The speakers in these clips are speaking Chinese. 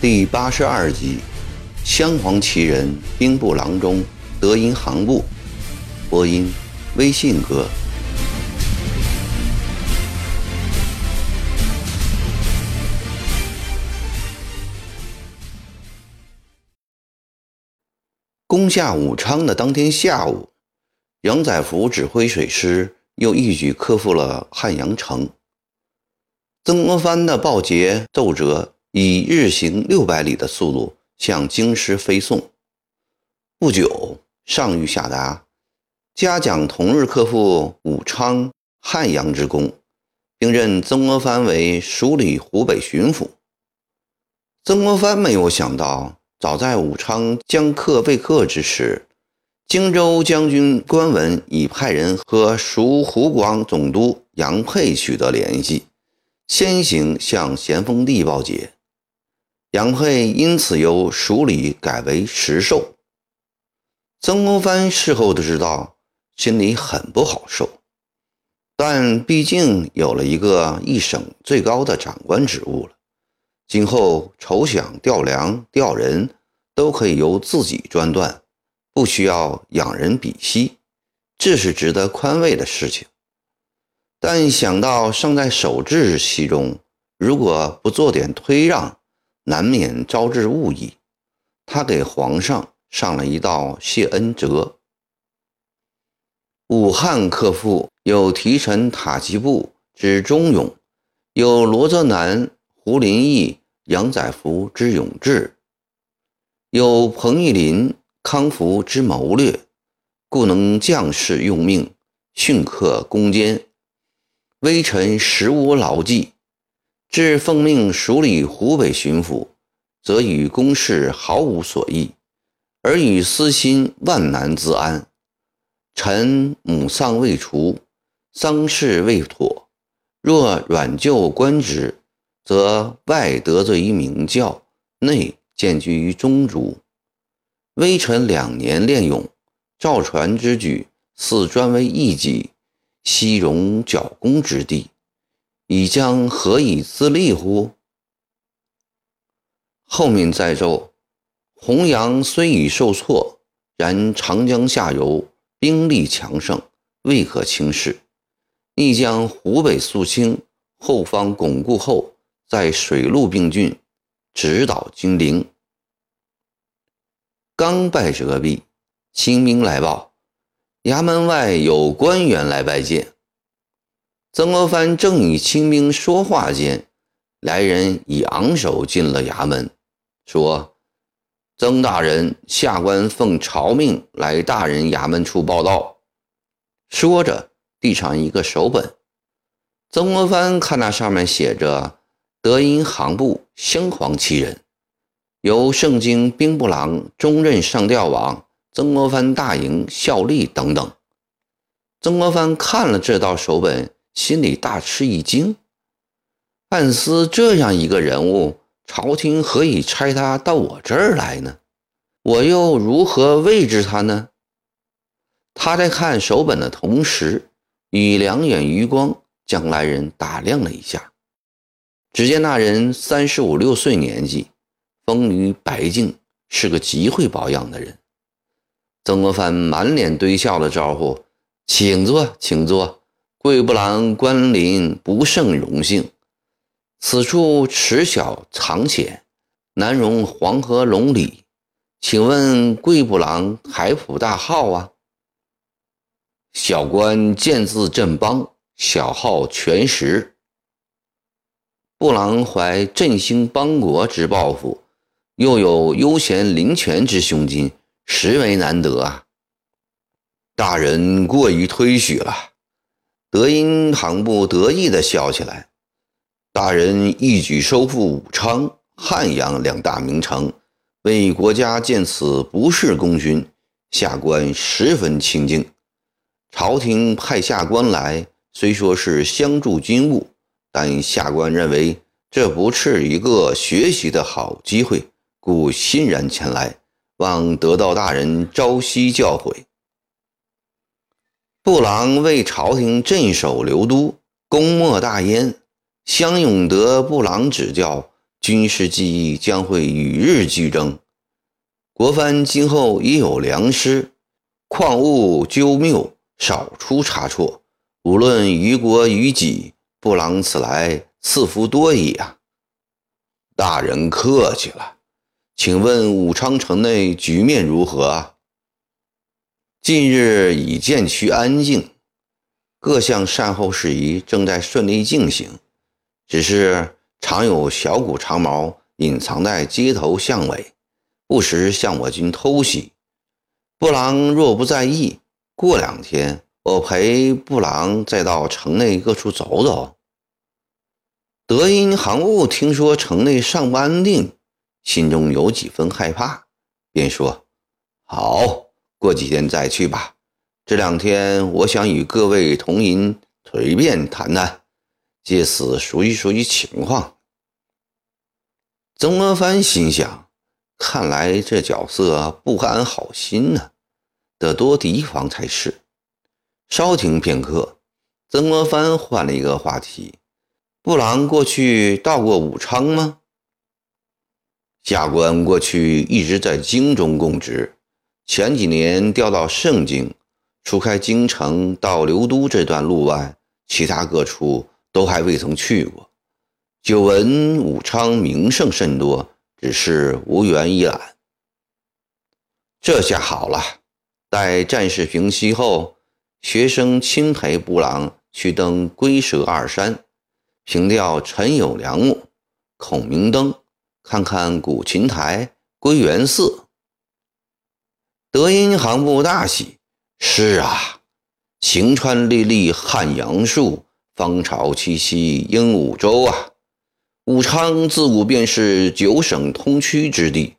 第八十二集，镶黄旗人兵部郎中德音行部，播音微信哥。攻下武昌的当天下午，杨载福指挥水师又一举克服了汉阳城。曾国藩的报捷奏折。以日行六百里的速度向京师飞送。不久，上谕下达，嘉奖同日克复武昌、汉阳之功，并任曾国藩为署理湖北巡抚。曾国藩没有想到，早在武昌将克被克之时，荆州将军关文已派人和蜀湖广总督杨沛取得联系，先行向咸丰帝报捷。杨沛因此由署理改为实授。曾国藩事后都知道，心里很不好受，但毕竟有了一个一省最高的长官职务了，今后筹饷调粮调人都可以由自己专断，不需要仰人鼻息，这是值得宽慰的事情。但想到尚在守制期中，如果不做点推让，难免招致误议，他给皇上上了一道谢恩折。武汉克复有提臣塔吉布之忠勇，有罗泽南、胡林翼、杨载福之勇志，有彭玉麟、康福之谋略，故能将士用命，训克攻坚。微臣实无牢记。至奉命署理湖北巡抚，则与公事毫无所益，而与私心万难自安。臣母丧未除，丧事未妥，若软就官职，则外得罪于明教，内建居于宗族。微臣两年练勇，赵传之举，似专为一己，悉容剿攻之地。已将何以自立乎？后面再奏：洪阳虽已受挫，然长江下游兵力强盛，未可轻视。亦将湖北肃清，后方巩固后，在水陆并进，直捣金陵。刚拜折毕，清兵来报，衙门外有官员来拜见。曾国藩正与清兵说话间，来人已昂首进了衙门，说：“曾大人，下官奉朝命来大人衙门处报道。”说着，递上一个手本。曾国藩看那上面写着“德音行部镶黄旗人，由盛京兵部郎中任上调往曾国藩大营效力”等等。曾国藩看了这道手本。心里大吃一惊，暗思：这样一个人物，朝廷何以差他到我这儿来呢？我又如何位置他呢？他在看手本的同时，以两眼余光将来人打量了一下。只见那人三十五六岁年纪，丰腴白净，是个极会保养的人。曾国藩满脸堆笑的招呼：“请坐，请坐。”贵不郎官临不胜荣幸，此处池小藏浅，难容黄河龙鲤。请问贵不郎海普大号啊？小官见字正邦，小号全石。布郎怀振兴邦国之抱负，又有悠闲林泉之胸襟，实为难得啊！大人过于推许了。德音行部得意地笑起来。大人一举收复武昌、汉阳两大名城，为国家建此不世功勋，下官十分钦敬。朝廷派下官来，虽说是相助军务，但下官认为这不是一个学习的好机会，故欣然前来，望得到大人朝夕教诲。布朗为朝廷镇守刘都，功莫大焉。相永得布朗指教，军事技艺将会与日俱增。国藩今后已有良师，况勿纠谬，少出差错。无论于国于己，布朗此来赐福多矣啊！大人客气了。请问武昌城内局面如何啊？近日已渐趋安静，各项善后事宜正在顺利进行。只是常有小股长毛隐藏在街头巷尾，不时向我军偷袭。布朗若不在意，过两天我陪布朗再到城内各处走走。德音行务听说城内尚不安定，心中有几分害怕，便说：“好，过几天再去吧。这两天我想与各位同营随便谈谈。”借此熟悉熟悉情况。曾国藩心想：看来这角色不安好心呢，得多提防才是。稍停片刻，曾国藩换了一个话题：“布朗过去到过武昌吗？”下官过去一直在京中供职，前几年调到盛京，除开京城到刘都这段路外，其他各处。都还未曾去过，久闻武昌名胜甚多，只是无缘一览。这下好了，待战事平息后，学生亲陪布朗去登龟蛇二山，凭吊陈友良墓、孔明灯，看看古琴台、归元寺。德音行部大喜，是啊，晴川历历汉阳树。芳草萋萋鹦鹉洲啊！武昌自古便是九省通衢之地，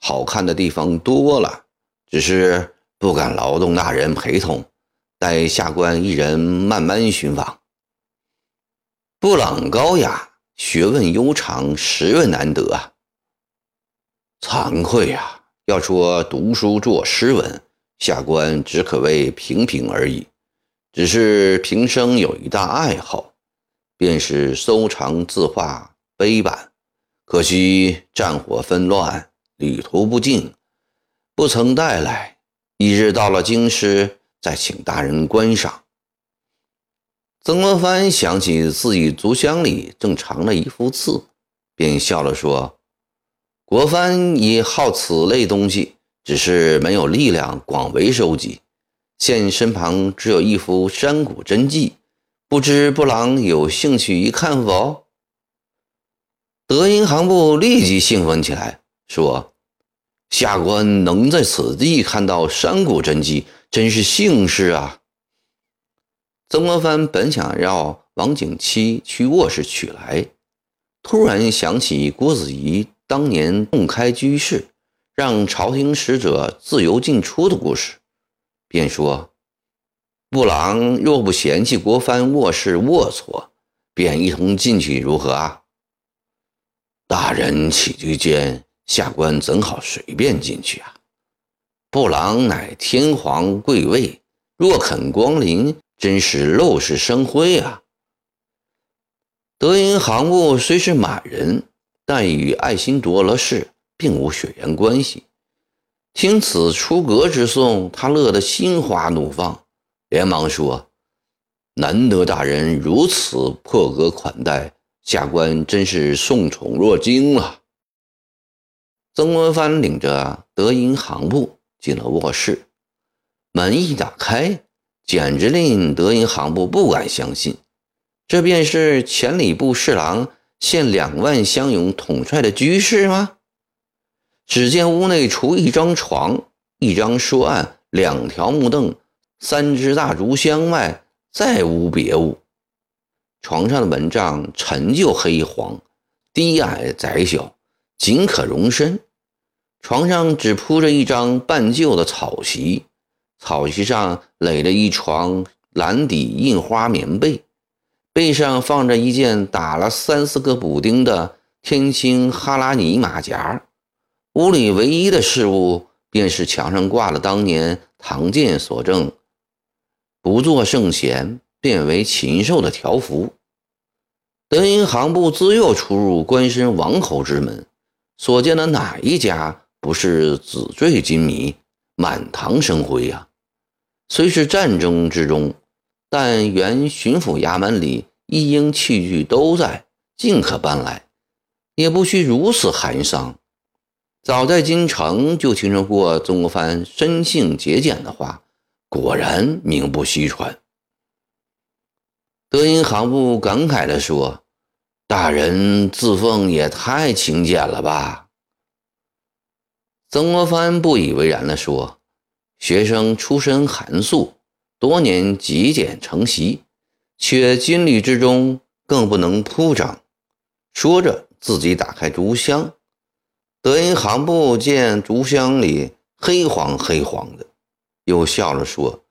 好看的地方多了，只是不敢劳动大人陪同，待下官一人慢慢寻访。布朗高雅，学问悠长，实为难得啊！惭愧啊！要说读书作诗文，下官只可谓平平而已。只是平生有一大爱好，便是收藏字画碑版。可惜战火纷乱，旅途不尽，不曾带来。一日到了京师，再请大人观赏。曾国藩想起自己族箱里正藏着一幅字，便笑了说：“国藩也好此类东西，只是没有力量广为收集。”现身旁只有一幅山谷真迹，不知布朗有兴趣一看否？德音行部立即兴奋起来，说：“下官能在此地看到山谷真迹，真是幸事啊！”曾国藩本想让王景七去卧室取来，突然想起郭子仪当年洞开居室，让朝廷使者自由进出的故事。便说：“布朗若不嫌弃国藩卧室龌龊，便一同进去如何啊？”大人起居间，下官怎好随便进去啊？布朗乃天皇贵位，若肯光临，真是陋室生辉啊！德银行部虽是满人，但与爱新觉罗氏并无血缘关系。听此出阁之颂，他乐得心花怒放，连忙说：“难得大人如此破格款待，下官真是受宠若惊了。”曾国藩领着德银行部进了卧室，门一打开，简直令德银行部不敢相信，这便是千里部侍郎现两万乡勇统帅的居室吗？只见屋内除一张床、一张书案、两条木凳、三只大竹箱外，再无别物。床上的蚊帐陈旧黑黄，低矮窄小，仅可容身。床上只铺着一张半旧的草席，草席上垒着一床蓝底印花棉被，背上放着一件打了三四个补丁的天青哈拉尼马甲。屋里唯一的事物，便是墙上挂了当年唐建所赠不做圣贤，变为禽兽的条幅。德音行部自幼出入官绅王侯之门，所见的哪一家不是纸醉金迷、满堂生辉呀？虽是战争之中，但原巡抚衙门里一应器具都在，尽可搬来，也不需如此寒丧。早在京城就听说过曾国藩生性节俭的话，果然名不虚传。德音行部感慨地说：“大人自奉也太勤俭了吧？”曾国藩不以为然地说。学生出身寒素，多年极简成习，却军旅之中更不能铺张。说着，自己打开竹箱，德音行部见竹箱里黑黄黑黄的，又笑着说：“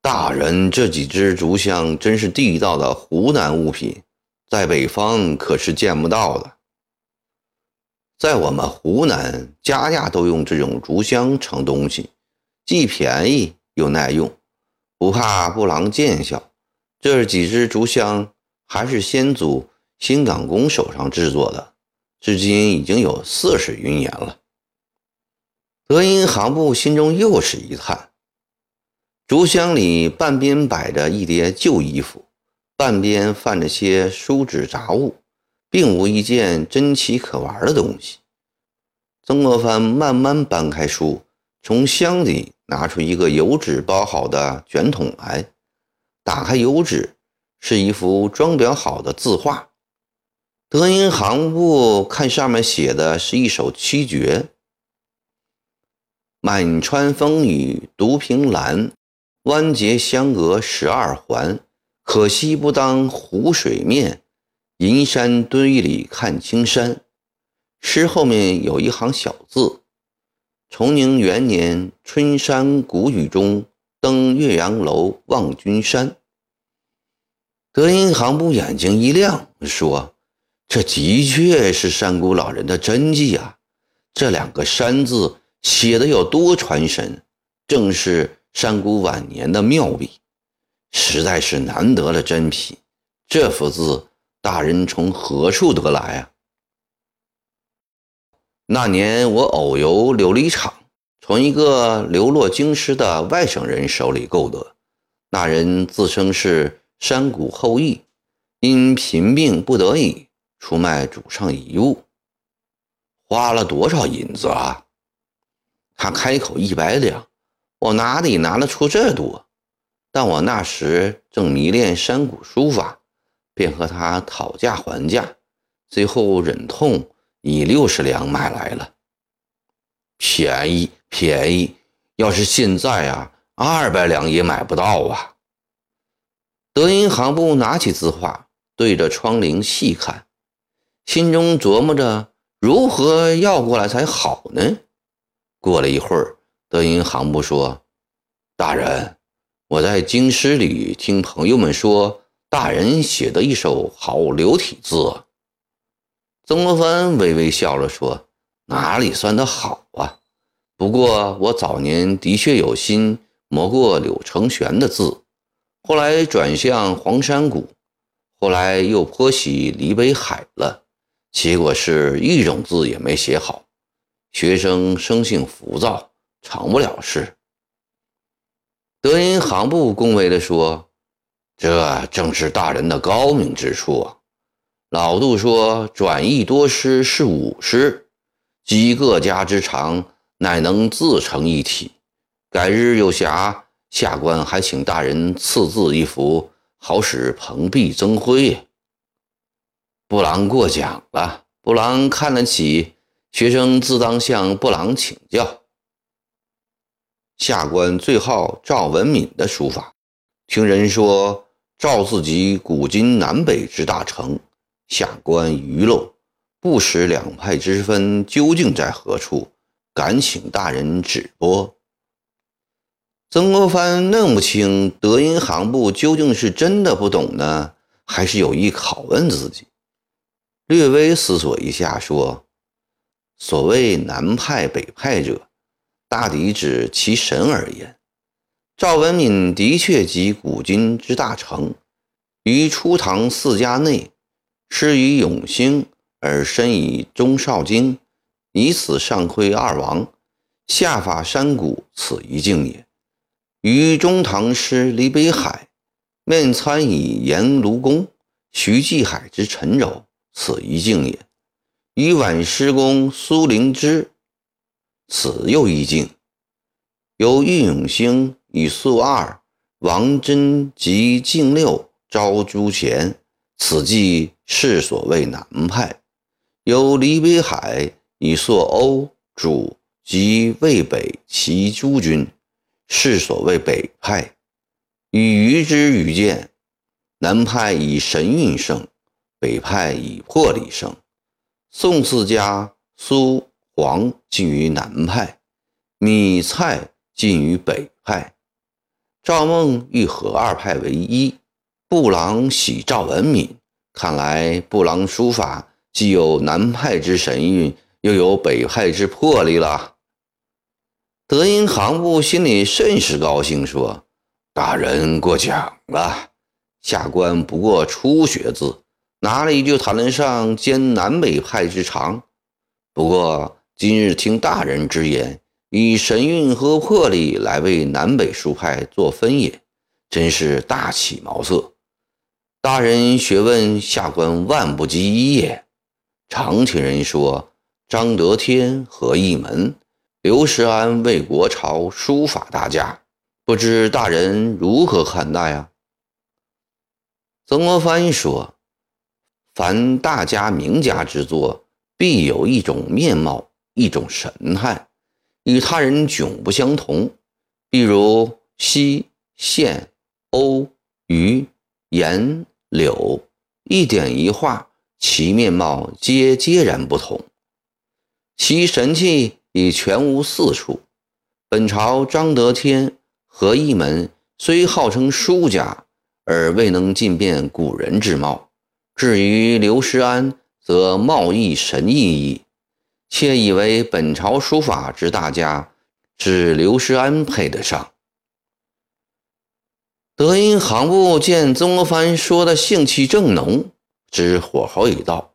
大人这几只竹箱真是地道的湖南物品，在北方可是见不到的。在我们湖南，家家都用这种竹箱盛东西。”既便宜又耐用，不怕布郎见笑。这几只竹箱还是先祖新港公手上制作的，至今已经有四十余年了。德音行部心中又是一叹，竹箱里半边摆着一叠旧衣服，半边放着些书纸杂物，并无一件珍奇可玩的东西。曾国藩慢慢搬开书。从箱里拿出一个油纸包好的卷筒来，打开油纸，是一幅装裱好的字画。德音行部看上面写的是一首七绝：“满川风雨独凭栏，弯节相隔十二环。可惜不当湖水面，银山堆里看青山。”诗后面有一行小字。崇宁元年春山谷雨中，登岳阳楼望君山。德音行部眼睛一亮，说：“这的确是山谷老人的真迹啊！这两个山字写的有多传神，正是山谷晚年的妙笔，实在是难得的珍品。这幅字，大人从何处得来啊？”那年我偶游琉璃厂，从一个流落京师的外省人手里购得。那人自称是山谷后裔，因贫病不得已出卖主上遗物，花了多少银子啊？他开口一百两，我哪里拿得出这多？但我那时正迷恋山谷书法，便和他讨价还价，最后忍痛。以六十两买来了，便宜便宜。要是现在啊，二百两也买不到啊。德银行部拿起字画，对着窗棂细看，心中琢磨着如何要过来才好呢。过了一会儿，德银行部说：“大人，我在京师里听朋友们说，大人写的一手好流体字。”曾国藩微微笑了，说：“哪里算得好啊？不过我早年的确有心磨过柳承玄的字，后来转向黄山谷，后来又颇喜李北海了，结果是一种字也没写好。学生生性浮躁，成不了事。”德音行部恭维地说：“这正是大人的高明之处啊！”老杜说：“转译多师是武师，集各家之长，乃能自成一体。改日有暇，下官还请大人赐字一幅，好使蓬荜增辉。”布朗过奖了，布朗看得起学生，自当向布朗请教。下官最好赵文敏的书法，听人说赵自己古今南北之大成。下官愚陋，不识两派之分究竟在何处，敢请大人指拨。曾国藩弄不清德音行部究竟是真的不懂呢，还是有意拷问自己。略微思索一下，说：“所谓南派北派者，大抵指其神而言。赵文敏的确集古今之大成，于初唐四家内，师于永兴，而身以中少京，以此上窥二王，下法山谷，此一境也。于中唐师离北海，面参以沿卢公、徐继海之陈柔，此一境也。于晚师公苏灵芝，此又一境。由郁永兴。以素二王真及敬六招诸前，此即是所谓南派。有李北海以朔欧主及魏北齐诸军，是所谓北派。与余之与见，南派以神韵胜，北派以魄力胜。宋四家苏黄近于南派，米蔡近于北派。赵孟欲合二派为一，布朗喜赵文敏。看来布朗书法既有南派之神韵，又有北派之魄力了。德音行部心里甚是高兴，说：“大人过奖了。下官不过初学字，哪里就谈得上兼南北派之长？不过今日听大人之言。”以神韵和魄力来为南北书派做分野，真是大起茅塞。大人学问，下官万不及一也。常听人说，张德天、和义门、刘石安为国朝书法大家，不知大人如何看待呀？曾国藩说：“凡大家名家之作，必有一种面貌，一种神态。”与他人迥不相同，比如西、县、欧、虞、颜、柳，一点一画，其面貌皆截然不同，其神气已全无四处。本朝张德天、何一门虽号称书家，而未能尽变古人之貌；至于刘师安，则貌异神异矣。窃以为本朝书法之大家，只刘师安配得上。德音行部见曾国藩说的性气正浓，知火候已到，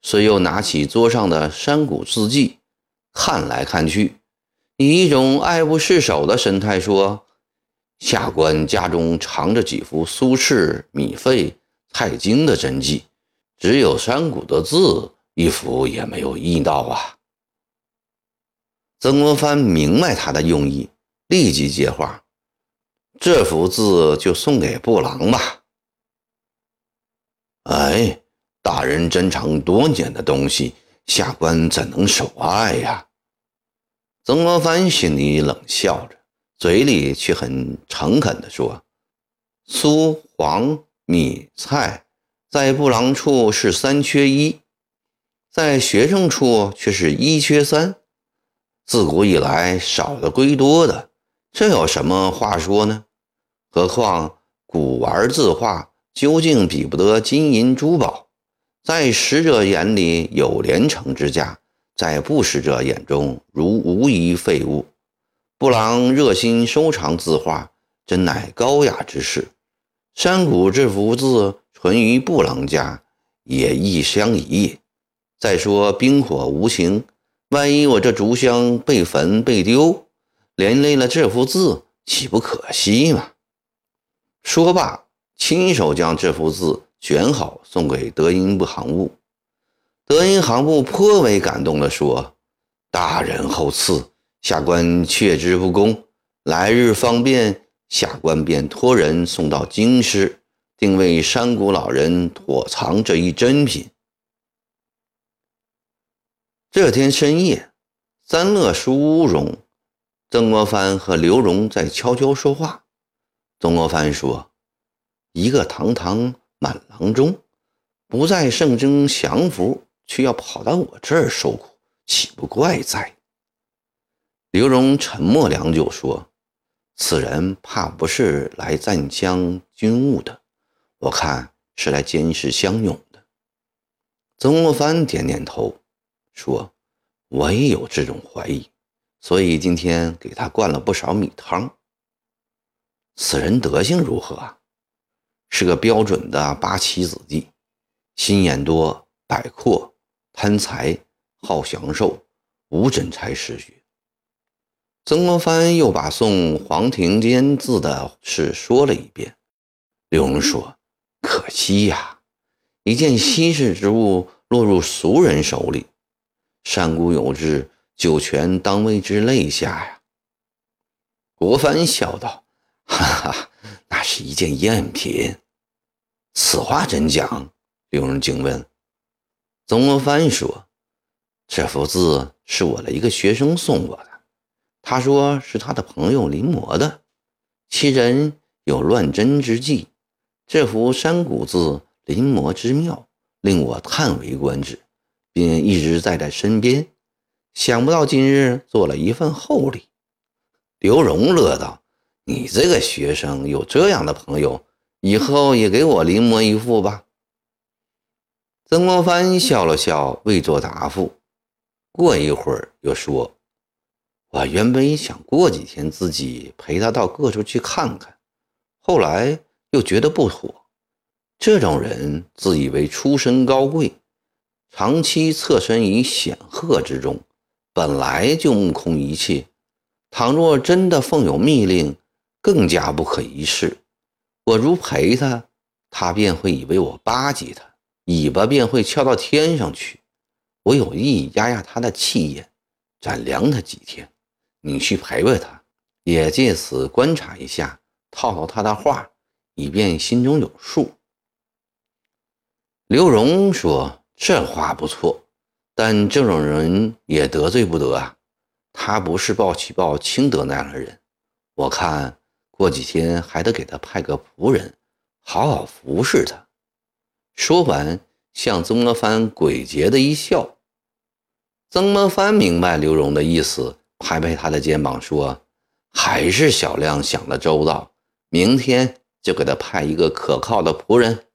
遂又拿起桌上的山谷字迹，看来看去，以一种爱不释手的神态说：“下官家中藏着几幅苏轼、米芾、蔡京的真迹，只有山谷的字一幅也没有印到啊。”曾国藩明白他的用意，立即接话：“这幅字就送给布朗吧。”哎，大人珍藏多年的东西，下官怎能手爱呀？曾国藩心里冷笑着，嘴里却很诚恳地说：“苏黄米蔡，在布朗处是三缺一，在学生处却是一缺三。”自古以来，少的归多的，这有什么话说呢？何况古玩字画究竟比不得金银珠宝，在识者眼里有连城之价，在不识者眼中如无一废物。布朗热心收藏字画，真乃高雅之事。山谷这幅字存于布朗家，也亦相宜。再说冰火无情。万一我这竹箱被焚被丢，连累了这幅字，岂不可惜吗？说罢，亲手将这幅字卷好，送给德音部行部。德音行部颇为感动地说：“大人厚赐，下官却之不恭。来日方便，下官便托人送到京师，定为山谷老人妥藏这一珍品。”这天深夜，三乐书屋中，曾国藩和刘荣在悄悄说话。曾国藩说：“一个堂堂满郎中，不在圣征降服，却要跑到我这儿受苦，岂不怪哉？”刘荣沉默良久，说：“此人怕不是来赞将军务的，我看是来监视乡勇的。”曾国藩点点头。说：“我也有这种怀疑，所以今天给他灌了不少米汤。”此人德行如何啊？是个标准的八旗子弟，心眼多，摆阔，贪财，好享受，无真才实学。曾国藩又把送黄庭坚字的事说了一遍。刘荣说：“可惜呀，一件稀世之物落入俗人手里。山谷有志，九泉当为之泪下呀。”国藩笑道：“哈哈，那是一件赝品。此话怎讲？”刘荣惊问。曾国藩说：“这幅字是我的一个学生送我的，他说是他的朋友临摹的，其人有乱真之计。”这幅山谷字临摹之妙，令我叹为观止，便一直在在身边。想不到今日做了一份厚礼。刘荣乐道：“你这个学生有这样的朋友，以后也给我临摹一幅吧。”曾国藩笑了笑，未作答复。过一会儿又说：“我原本想过几天自己陪他到各处去看看，后来……”又觉得不妥，这种人自以为出身高贵，长期侧身于显赫之中，本来就目空一切。倘若真的奉有密令，更加不可一世。我如陪他，他便会以为我巴结他，尾巴便会翘到天上去。我有意压压他的气焰，暂凉他几天。你去陪陪他，也借此观察一下，套套他的话。以便心中有数。刘荣说：“这话不错，但这种人也得罪不得啊。他不是鲍启报、清德那样的人。我看过几天还得给他派个仆人，好好服侍他。”说完，向曾国藩诡谲的一笑。曾国藩明白刘荣的意思，拍拍他的肩膀说：“还是小亮想的周到。明天。”就给他派一个可靠的仆人。